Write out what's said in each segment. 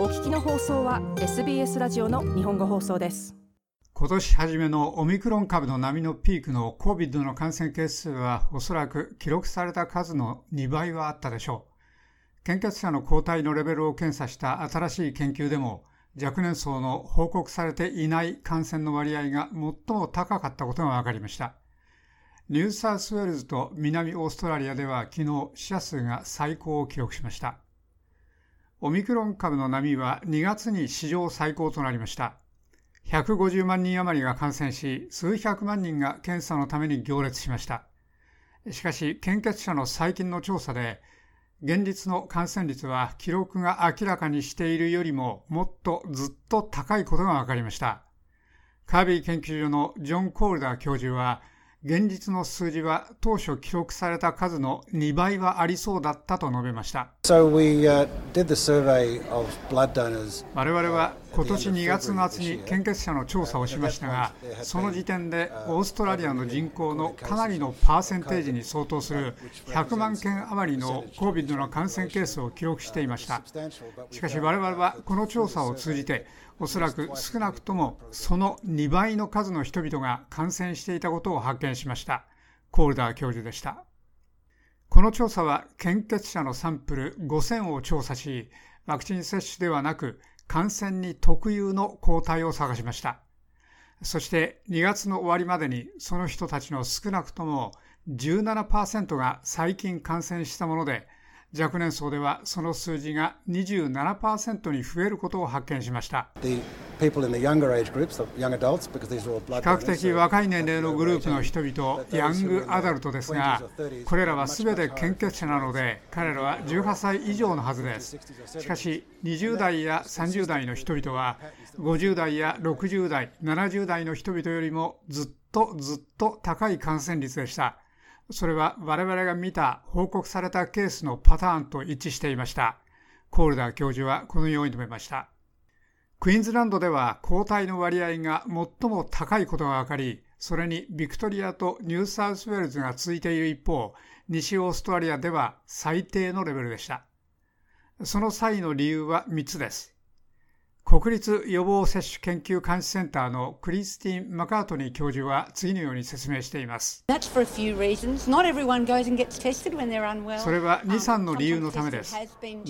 お聞きの放送は SBS ラジオの日本語放送です。今年初めのオミクロン株の波のピークの COVID の感染件数はおそらく記録された数の2倍はあったでしょう。献血者の抗体のレベルを検査した新しい研究でも若年層の報告されていない感染の割合が最も高かったことが分かりました。ニューサウスウェールズと南オーストラリアでは昨日死者数が最高を記録しました。オミクロン株の波は2月に史上最高となりました。150万人余りが感染し、数百万人が検査のために行列しました。しかし、献血者の最近の調査で、現実の感染率は記録が明らかにしているよりももっとずっと高いことが分かりました。カービー研究所のジョン・コールダー教授は、現実の数字は当初記録された数の2倍はありそうだったと述べました。So we, uh, 我々は今年2月末に献血者の調査をしましたが、その時点でオーストラリアの人口のかなりのパーセンテージに相当する100万件余りの COVID の感染ケースを記録していました。しかし我々はこの調査を通じて、おそらく少なくともその2倍の数の人々が感染していたことを発見しました。コールダー教授でした。この調査は献血者のサンプル5000を調査し、ワクチン接種ではなく感染に特有の抗体を探しました。そして2月の終わりまでにその人たちの少なくとも17%が最近感染したもので、若年層ではその数字が27%に増えることを発見しました。比較的若い年齢のグループの人々、ヤングアダルトですが、これらはすべて献血者なので、彼らは18歳以上のはずです。しかし、20代や30代の人々は、50代や60代、70代の人々よりもずっとずっと高い感染率でした。それは我々が見た報告されたケースのパターンと一致していました。コールダー教授はこのように述べました。クイーンズランドでは抗体の割合が最も高いことが分かり、それにビクトリアとニューサウスウェールズが続いている一方、西オーストラリアでは最低のレベルでした。その際の理由は3つです。国立予防接種研究監視センターのクリスティン・マカートニー教授は次のように説明しています。それは2、3の理由のためです。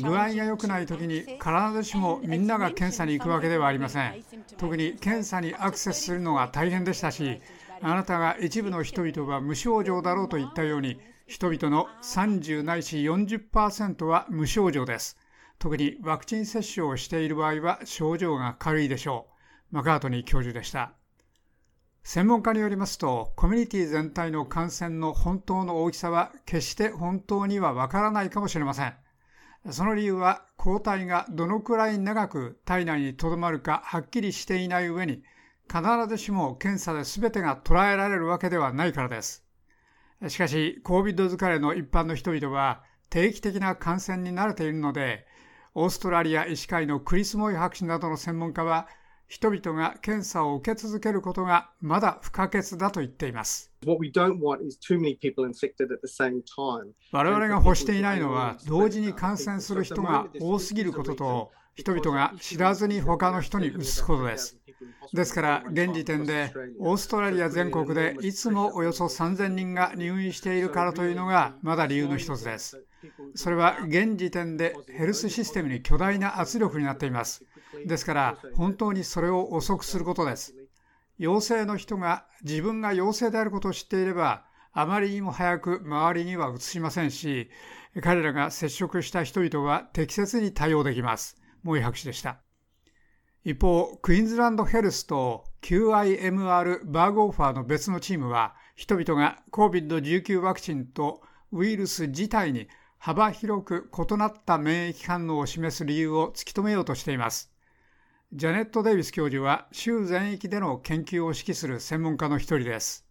具合が良くないときに必ずしもみんなが検査に行くわけではありません。特に検査にアクセスするのが大変でしたし、あなたが一部の人々は無症状だろうと言ったように、人々の30ないし40%は無症状です。特にワクチン接種をしている場合は症状が軽いでしょう。マカートニー教授でした。専門家によりますと、コミュニティ全体の感染の本当の大きさは決して本当にはわからないかもしれません。その理由は抗体がどのくらい長く体内にとどまるかはっきりしていない上に、必ずしも検査で全てが捉えられるわけではないからです。しかし、COVID 疲れの一般の人々は定期的な感染に慣れているので、オーストラリア医師会のクリス・モイ博士などの専門家は、人々が検査を受け続けることがまだ不可欠だと言っています。我々が欲していないのは、同時に感染する人が多すぎることと、人々が知らずに他の人に移すことです。ですから、現時点でオーストラリア全国でいつもおよそ3000人が入院しているからというのがまだ理由の一つです。それは現時点でヘルスシステムに巨大な圧力になっています。ですから、本当にそれを遅くすることです。陽性の人が自分が陽性であることを知っていれば、あまりにも早く周りには移しませんし、彼らが接触した人々は適切に対応できます。モイ博士でした。一方、クイーンズランドヘルスと QIMR バーグオファーの別のチームは、人々が COVID-19 ワクチンとウイルス自体に幅広く異なった免疫反応を示す理由を突き止めようとしています。ジャネット・デイビス教授は州全域での研究を指揮する専門家の一人です。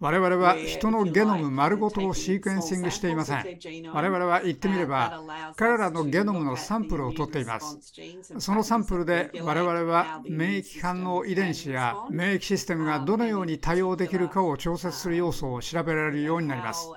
我々は人のゲノム丸ごとをシークエンシングしていません。我々は言ってみれば、彼らのゲノムのサンプルを取っています。そのサンプルで我々は免疫反応遺伝子や免疫システムがどのように対応できるかを調節する要素を調べられるようになります。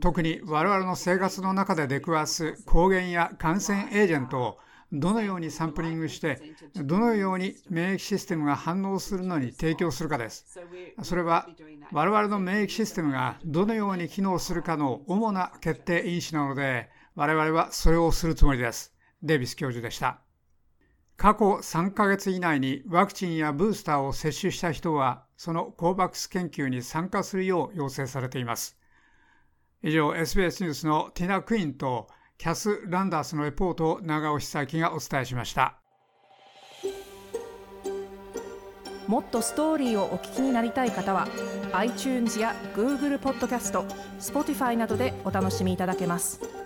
特に我々の生活の中で出くわす抗原や感染エージェントをどのようにサンプリングしてどのように免疫システムが反応するのに提供するかです。それは我々の免疫システムがどのように機能するかの主な決定因子なので我々はそれをするつもりです。デイビス教授でした。過去3ヶ月以内にワクチンやブースターを接種した人はそのコーバックス研究に参加するよう要請されています。以上 SBS ニュースのティナ・クインとキャス・ランダースのレポートを長尾久明がお伝えしました。もっとストーリーをお聞きになりたい方は iTunes や Google ポッドキャスト Spotify などでお楽しみいただけます。